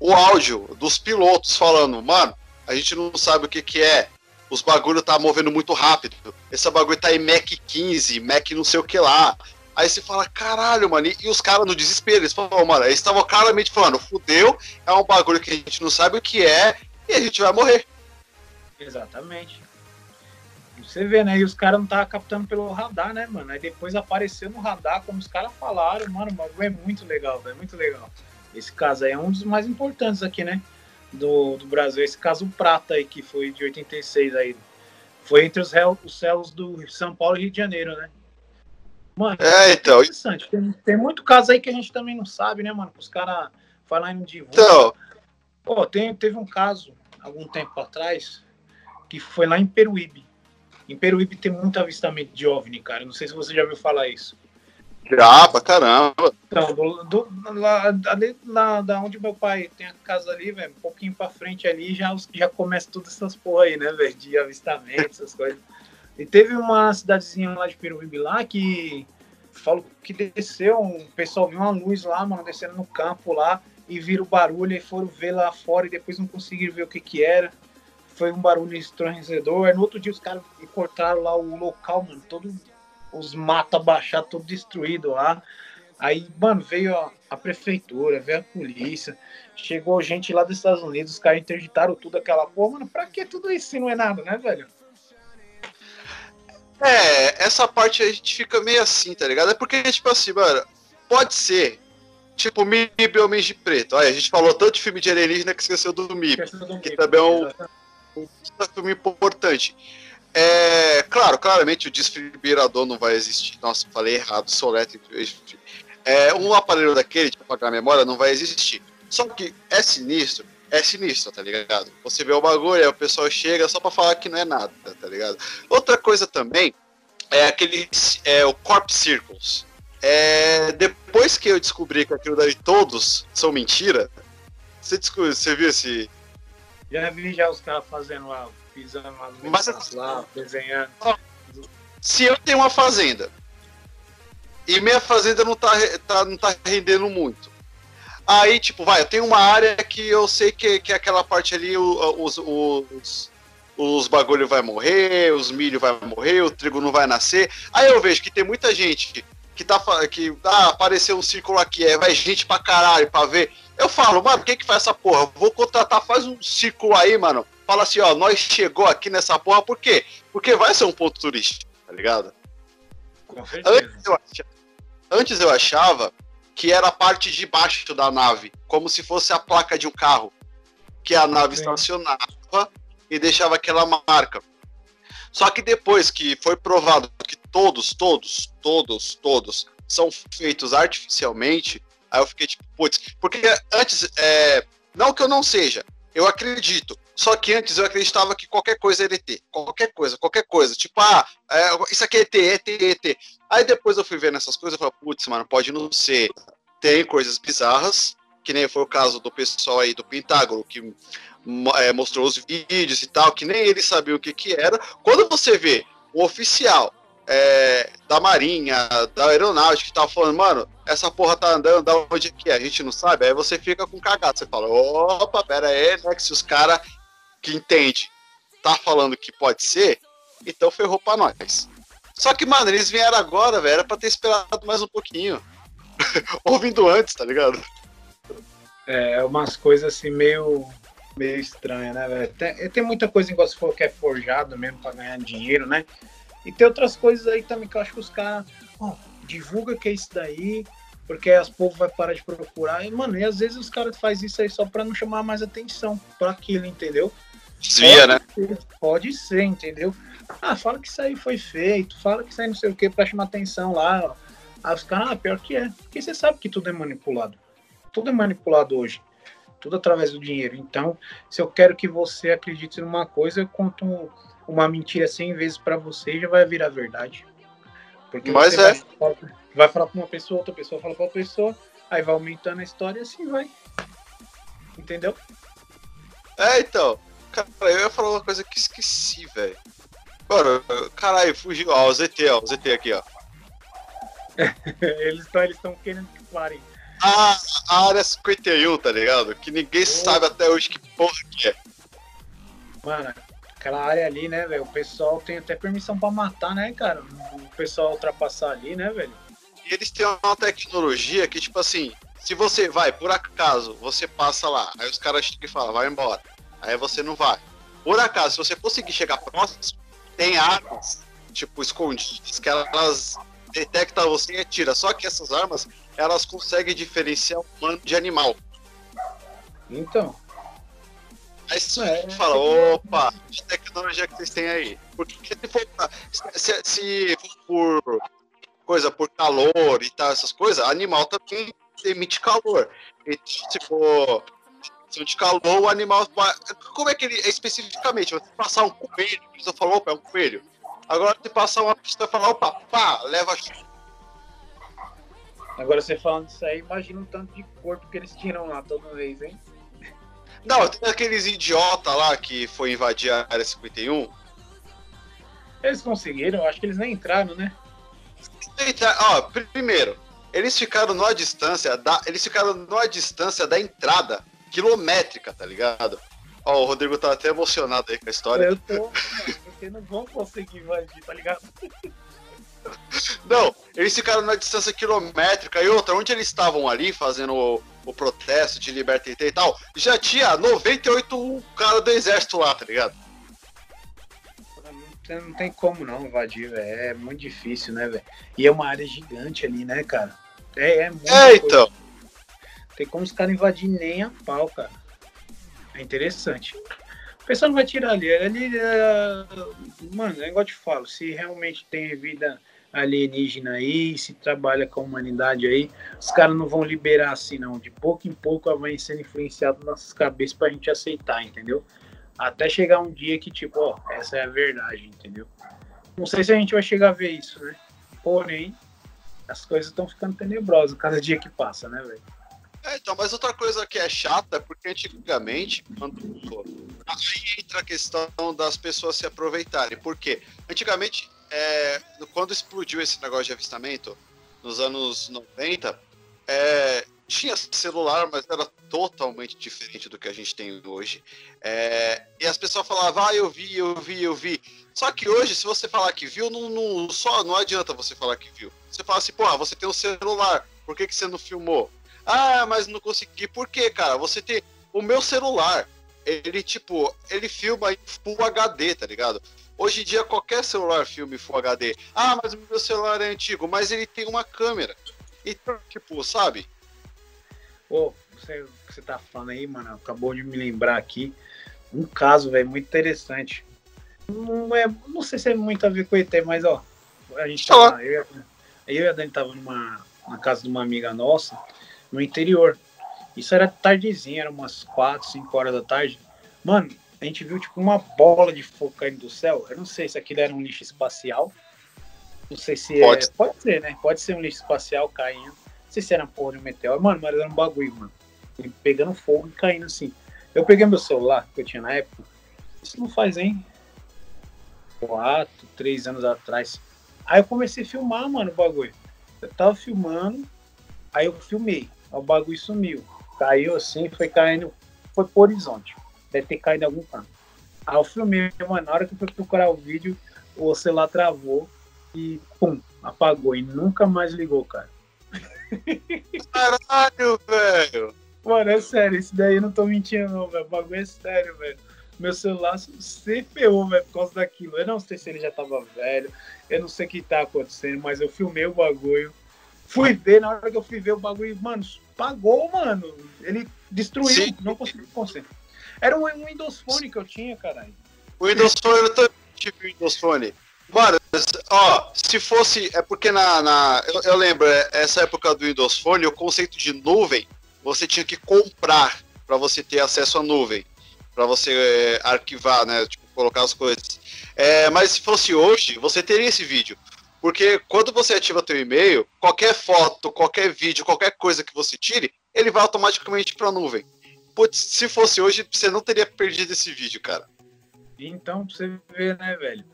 o áudio dos pilotos falando, mano, a gente não sabe o que que é. Os bagulho tá movendo muito rápido. Esse bagulho tá em Mac 15, Mac não sei o que lá. Aí você fala, caralho, mano, e, os caras no desespero, eles falam, mano, eles estavam claramente falando, fudeu, é um bagulho que a gente não sabe o que é e a gente vai morrer. Exatamente. Você vê, né? E os caras não estavam captando pelo radar, né, mano? Aí depois apareceu no radar, como os caras falaram, mano, o bagulho é muito legal, velho, muito legal. Esse caso aí é um dos mais importantes aqui, né? Do, do Brasil. Esse caso Prata aí, que foi de 86 aí. Foi entre os, réus, os céus do São Paulo e Rio de Janeiro, né? Mano, é, então. interessante. Tem, tem muito caso aí que a gente também não sabe, né, mano? Os caras e não divulgam. Então. Pô, tem, teve um caso, algum tempo atrás, que foi lá em Peruíbe. Em Peruíbe tem muito avistamento de OVNI, cara. Não sei se você já ouviu falar isso. Já, pra caramba. Então, do, do, lá, ali lá, da onde meu pai tem a casa ali, velho, um pouquinho pra frente ali, já, já começa todas essas porra aí, né, velho, de avistamento, essas coisas. E teve uma cidadezinha lá de Peruíbe lá que falou que desceu, um pessoal viu uma luz lá, mano, descendo no campo lá, e viram o barulho e foram ver lá fora e depois não conseguiram ver o que que era foi um barulho estrangedor. No outro dia os caras cortaram lá o local, mano, todos os matos abaixados, tudo destruído lá. Aí, mano, veio a, a, prefeitura, veio a polícia, chegou gente lá dos Estados Unidos, os caras interditaram tudo aquela porra, mano, pra que tudo isso se não é nada, né, velho? É, essa parte a gente fica meio assim, tá ligado? É porque, tipo assim, mano, pode ser, tipo, MIB Homens de Preto. Olha, a gente falou tanto de filme de alienígena que esqueceu do MIB, que também é um, um filme importante. É, claro, claramente o desfibrilador não vai existir. Nossa, falei errado, soletre. É, um aparelho daquele, de apagar a memória, não vai existir. Só que é sinistro, é sinistro, tá ligado? Você vê o bagulho, aí o pessoal chega só pra falar que não é nada, tá ligado? Outra coisa também é aquele. É o Corp Circles. É, depois que eu descobri que aquilo daí todos são mentira, você, descobriu, você viu esse. Já vi já os caras fazendo lá, pisando Mas, lá, desenhando. Se eu tenho uma fazenda e minha fazenda não tá, tá, não tá rendendo muito. Aí, tipo, vai, eu tenho uma área que eu sei que, que aquela parte ali, os, os, os bagulho vai morrer, os milho vai morrer, o trigo não vai nascer. Aí eu vejo que tem muita gente que tá que ah, apareceu um círculo aqui, é, vai gente pra caralho pra ver. Eu falo, mano, quem que faz essa porra? Vou contratar, faz um círculo aí, mano. Fala assim, ó, nós chegou aqui nessa porra, por quê? Porque vai ser um ponto turístico, tá ligado? Antes eu, achava, antes eu achava que era a parte de baixo da nave, como se fosse a placa de um carro, que a nave Sim. estacionava e deixava aquela marca. Só que depois que foi provado que todos, todos, todos, todos são feitos artificialmente, aí eu fiquei tipo, putz, porque antes, é, não que eu não seja, eu acredito, só que antes eu acreditava que qualquer coisa era ET. Qualquer coisa, qualquer coisa. Tipo, ah, é, isso aqui é ET, ET, ET. Aí depois eu fui vendo essas coisas e falei, putz, mano, pode não ser. Tem coisas bizarras, que nem foi o caso do pessoal aí do Pentágono, que é, mostrou os vídeos e tal, que nem ele sabia o que que era. Quando você vê o oficial é, da Marinha, da Aeronáutica que tava falando, mano, essa porra tá andando, da onde que é? A gente não sabe. Aí você fica com cagado. Você fala, opa, pera aí, né? Que se os caras que entende tá falando que pode ser, então ferrou pra nós. Só que, mano, eles vieram agora, velho, era pra ter esperado mais um pouquinho. Ouvindo antes, tá ligado? É, umas coisas assim meio meio estranha, né, velho? Tem, tem, muita coisa, igual você falou, que é forjado mesmo pra ganhar dinheiro, né? E tem outras coisas aí também que eu acho que os caras, oh, divulga que é isso daí, porque as povos vai parar de procurar. E, mano, e às vezes os caras fazem isso aí só pra não chamar mais atenção para aquilo, entendeu? Desvia, né? Ser, pode ser, entendeu? Ah, fala que isso aí foi feito, fala que isso aí não sei o que pra chamar atenção lá. Ó. Aí os caras, ah, pior que é. Porque você sabe que tudo é manipulado. Tudo é manipulado hoje tudo através do dinheiro. Então, se eu quero que você acredite numa coisa, eu conto uma mentira 100 vezes para você já vai virar verdade. Porque Mas é. Vai, vai falar para uma pessoa, outra pessoa fala para outra pessoa, aí vai aumentando a história e assim vai. Entendeu? É, então. Cara, eu ia falar uma coisa que esqueci, velho. Mano, caralho, fugiu. Ó, o ZT, ó, o ZT aqui, ó. eles estão eles querendo que parem a, a área 51, tá ligado? Que ninguém oh. sabe até hoje que porra que é. Mano, aquela área ali, né, velho? O pessoal tem até permissão pra matar, né, cara? O pessoal ultrapassar ali, né, velho? E eles têm uma tecnologia que, tipo assim, se você vai, por acaso, você passa lá, aí os caras chegam e falam, vai embora. Aí você não vai. Por acaso, se você conseguir chegar próximo, tem armas, tipo, escondidas, que elas detectam você e atira. Só que essas armas, elas conseguem diferenciar humano de animal. Então. Aí você é, fala, opa, que tecnologia que vocês têm aí? Porque se for, se, se for por coisa, por calor e tal, essas coisas, animal também emite calor. E se for de calor, o animal. Como é que ele especificamente? Você passar um coelho, você falou, opa, é um coelho. Agora se passar uma e falar, opa, pá, leva Agora você falando disso aí, imagina o tanto de corpo que eles tiram lá toda vez, hein? Não, tem aqueles idiota lá que foi invadir a área 51. Eles conseguiram, acho que eles nem entraram, né? Ó, primeiro, eles ficaram numa distância da, eles ficaram numa distância da entrada quilométrica, tá ligado? Ó, o Rodrigo tá até emocionado aí com a história. Eu tô, porque não vão conseguir invadir, tá ligado? Não, eles ficaram na distância quilométrica e outra, onde eles estavam ali fazendo o, protesto de liberta e tal, já tinha 98 cara do exército lá, tá ligado? Não, tem como não invadir, velho. É muito difícil, né, velho? E é uma área gigante ali, né, cara? É, é muito. É, então. Tem como os caras invadir nem a pau, cara. É interessante. O pessoal não vai tirar ali. Ali, é... mano, é igual eu te falo, se realmente tem vida alienígena aí, se trabalha com a humanidade aí, os caras não vão liberar assim, não. De pouco em pouco vai sendo influenciado nas nossas cabeças pra gente aceitar, entendeu? Até chegar um dia que, tipo, ó, essa é a verdade, entendeu? Não sei se a gente vai chegar a ver isso, né? Porém, as coisas estão ficando tenebrosas cada dia que passa, né, velho? É, então, mas outra coisa que é chata é porque antigamente, quando aí entra a questão das pessoas se aproveitarem. Por quê? Antigamente, é, quando explodiu esse negócio de avistamento, nos anos 90, é, tinha celular, mas era totalmente diferente do que a gente tem hoje. É, e as pessoas falavam, ah, eu vi, eu vi, eu vi. Só que hoje, se você falar que viu, não, não, só, não adianta você falar que viu. Você fala assim, pô, você tem um celular, por que, que você não filmou? Ah, mas não consegui. Por quê, cara? Você tem. O meu celular, ele, tipo, ele filma em Full HD, tá ligado? Hoje em dia, qualquer celular filma em Full HD. Ah, mas o meu celular é antigo, mas ele tem uma câmera. Então, tipo, sabe? Pô, você, que você tá falando aí, mano, acabou de me lembrar aqui um caso, velho, muito interessante. Não, é, não sei se é muito a ver com o ET, mas, ó, a gente tava, eu, eu e a Dani tava numa, na casa de uma amiga nossa, no interior. Isso era tardezinha, era umas 4, 5 horas da tarde. Mano, a gente viu tipo uma bola de fogo caindo do céu. Eu não sei se aquilo era um lixo espacial. Não sei se pode. é. Pode ser, né? Pode ser um lixo espacial caindo. Não sei se era um porra de um meteoro. Mano, mas era um bagulho, mano. Ele pegando fogo e caindo assim. Eu peguei meu celular, que eu tinha na época. Isso não faz, hein? Quatro, três anos atrás. Aí eu comecei a filmar, mano, o bagulho. Eu tava filmando, aí eu filmei o bagulho sumiu. Caiu assim, foi caindo, foi pro horizonte. Deve ter caído em algum canto. Aí eu filmei, mano, na hora que eu fui procurar o vídeo, o celular travou e pum, apagou e nunca mais ligou, cara. Caralho, velho! Mano, é sério, isso daí eu não tô mentindo, não, velho. O bagulho é sério, velho. Meu celular se ferrou, velho, por causa daquilo. Eu não sei se ele já tava velho, eu não sei o que tá acontecendo, mas eu filmei o bagulho. Fui ver, na hora que eu fui ver o bagulho, mano, pagou, mano. Ele destruiu, Sim. não conseguiu conseguir. Era um, Windows Phone que eu tinha, caralho. O Windows Phone, eu também tive Windows Phone. Mano, ó, se fosse. É porque na. na eu, eu, lembro, é, essa época do Windows Phone, o conceito de nuvem, você tinha que comprar para você ter acesso à nuvem. para você é, arquivar, né? Tipo, colocar as coisas. É, mas se fosse hoje, você teria esse vídeo. Porque quando você ativa teu e-mail, qualquer foto, qualquer vídeo, qualquer coisa que você tire, ele vai automaticamente para a nuvem. Putz, se fosse hoje, você não teria perdido esse vídeo, cara. Então, pra você ver, né, velho?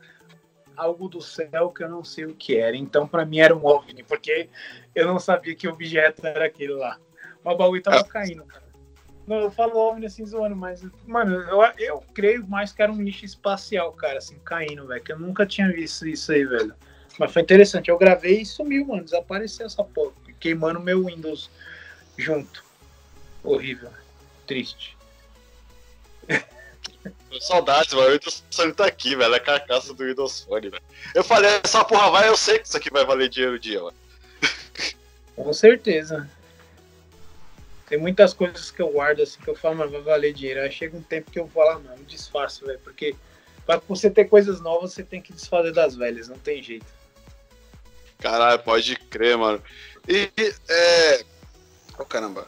Algo do céu que eu não sei o que era. Então, para mim, era um OVNI, porque eu não sabia que objeto era aquele lá. Mas o bagulho tava é. caindo, cara. Não, eu falo OVNI assim zoando, mas, mano, eu, eu creio mais que era um nicho espacial, cara, assim, caindo, velho. Que eu nunca tinha visto isso aí, velho. Mas foi interessante. Eu gravei e sumiu, mano. Desapareceu essa porra. Queimando meu Windows junto. Horrível. Triste. Saudades, mano. O Windows Phone tá aqui, velho. É a carcaça do Windows Phone, velho. Eu falei, essa porra vai, eu sei que isso aqui vai valer dinheiro um dia, mano. Com certeza. Tem muitas coisas que eu guardo assim que eu falo, mas vai valer dinheiro. Aí chega um tempo que eu vou lá, mano, disfarço, velho. Porque pra você ter coisas novas, você tem que desfazer das velhas, não tem jeito. Caralho, pode crer, mano. E, é. Oh, caramba.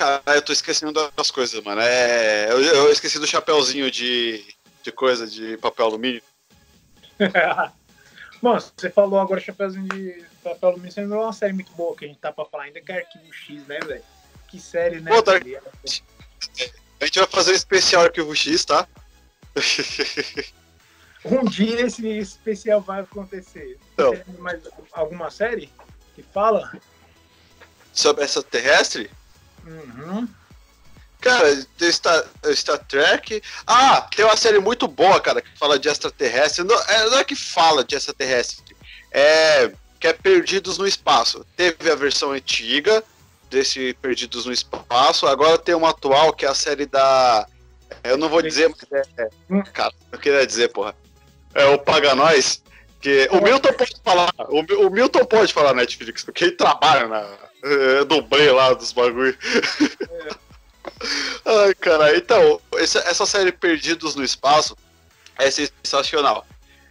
Caralho, eu tô esquecendo das coisas, mano. É. Eu, eu esqueci do chapéuzinho de, de coisa, de papel alumínio. Mano, você falou agora chapéuzinho de papel alumínio, você lembrou uma série muito boa que a gente tá pra falar ainda, que é Arquivo X, né, velho? Que série, né? Pô, tá... A gente vai fazer um especial Arquivo X, tá? um dia esse especial vai acontecer. Então, mais alguma série que fala? Sobre extraterrestre? Uhum. Cara, tem Star, Star Trek. Ah, tem uma série muito boa, cara, que fala de extraterrestre. Não é, não é que fala de extraterrestre, é que é Perdidos no Espaço. Teve a versão antiga desse Perdidos no Espaço, agora tem uma atual que é a série da. Eu não vou dizer, mas é. é cara, eu queria dizer, porra é o Paga Nós, que o Milton pode falar, o, o Milton pode falar Netflix, porque ele trabalha na é, dublê lá dos bagulho. É. Ai, cara, então, essa, série Perdidos no Espaço é sensacional.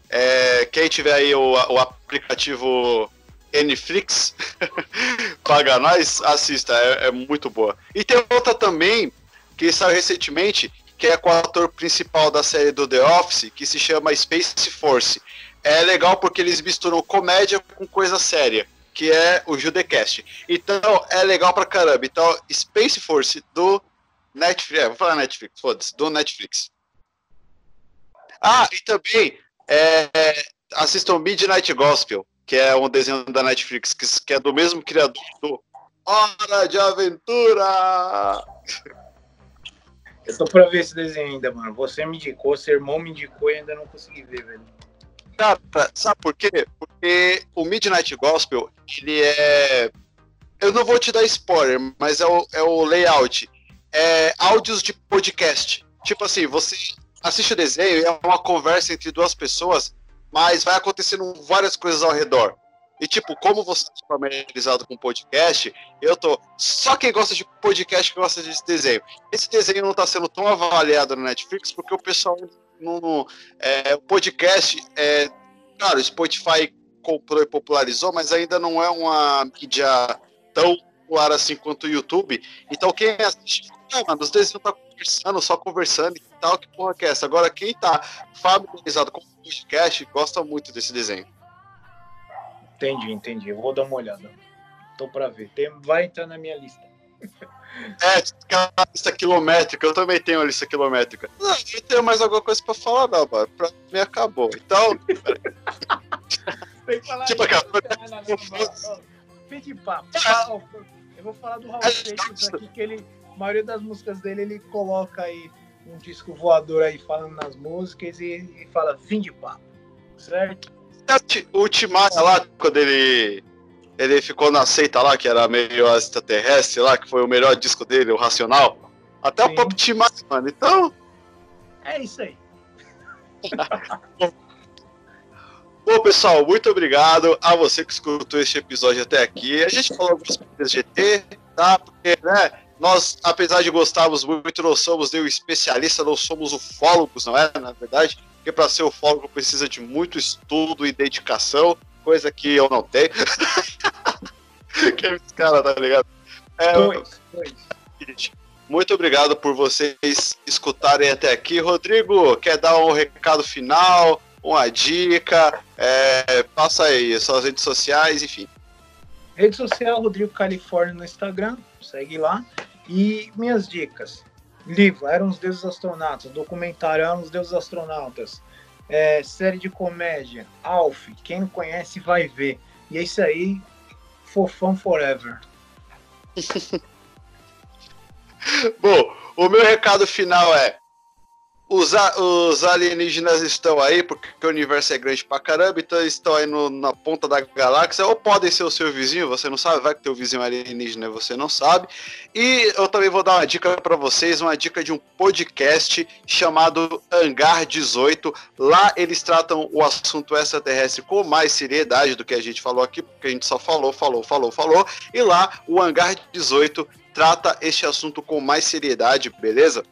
É, quem tiver aí o, o aplicativo Netflix, paga nós, assista, é, é, muito boa. E tem outra também, que saiu recentemente, que é com o ator principal da série do The Office, que se chama Space Force. É legal porque eles misturam comédia com coisa séria, que é o Judecast. Então, é legal pra caramba. Então, Space Force do Netflix, é, vou falar Netflix, foda-se, do Netflix. Ah, e também é, assistam Midnight Gospel, que é um desenho da Netflix, que, que é do mesmo criador do Hora de Aventura! Eu tô pra ver esse desenho ainda, mano. Você me indicou, seu irmão me indicou e ainda não consegui ver, velho. Cara, sabe por quê? Porque o Midnight Gospel, ele é. Eu não vou te dar spoiler, mas é o, é o layout. É áudios de podcast. Tipo assim, você assiste o desenho é uma conversa entre duas pessoas mas vai acontecendo várias coisas ao redor. E, tipo, como você está familiarizado com podcast, eu tô. Só quem gosta de podcast gosta desse desenho. Esse desenho não está sendo tão avaliado no Netflix porque o pessoal não. não é, podcast é. Claro, Spotify comprou e popularizou, mas ainda não é uma mídia tão popular assim quanto o YouTube. Então, quem assiste. Ah, mano, os desenhos tá conversando, só conversando e tal, que porra que é essa? Agora, quem tá familiarizado com o podcast gosta muito desse desenho. Entendi, entendi. Vou dar uma olhada. Tô pra ver. Tem, vai entrar na minha lista. É, aquela lista quilométrica, eu também tenho a lista quilométrica. Não, não tenho mais alguma coisa pra falar, não, mano. Pra mim acabou. Então. Tem que falar tipo, acabou. Fim de papo. Eu vou falar do Raul Seixas aqui, que ele a maioria das músicas dele ele coloca aí um disco voador aí falando nas músicas e, e fala fim de papo, certo? O Timaya lá, quando ele ele ficou na seita lá, que era meio extraterrestre lá, que foi o melhor disco dele, o Racional. Até Sim. o Pop Timaya, mano. Então. É isso aí. Bom, pessoal, muito obrigado a você que escutou este episódio até aqui. A gente falou algumas coisas GT, tá? Porque, né? Nós, apesar de gostarmos muito, não somos nem o especialista, não somos ufólogos, não é? Na verdade, porque para ser ufólogo precisa de muito estudo e dedicação, coisa que eu não tenho. que é esse cara, tá ligado? É. Muito obrigado por vocês escutarem até aqui. Rodrigo, quer dar um recado final, uma dica? É, passa aí, suas redes sociais, enfim. Rede social Rodrigo Califórnia no Instagram, segue lá. E minhas dicas: livro Eram os Deuses Astronautas, documentário Eram os Deuses Astronautas, é, série de comédia Alf, quem não conhece vai ver. E é isso aí, fofão forever. Bom, o meu recado final é: os, os alienígenas estão aí, porque o universo é grande pra caramba, então estão aí no, na ponta da galáxia, ou podem ser o seu vizinho, você não sabe, vai que teu vizinho alienígena você não sabe. E eu também vou dar uma dica para vocês, uma dica de um podcast chamado Hangar 18. Lá eles tratam o assunto extraterrestre com mais seriedade do que a gente falou aqui, porque a gente só falou, falou, falou, falou. E lá o Hangar 18 trata este assunto com mais seriedade, beleza?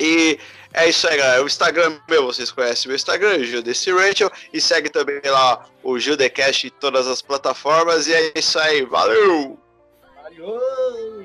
E é isso aí, galera. O Instagram meu, vocês conhecem meu Instagram, Judeci Rachel, e segue também lá o Judecast em todas as plataformas. E é isso aí, valeu! Valeu!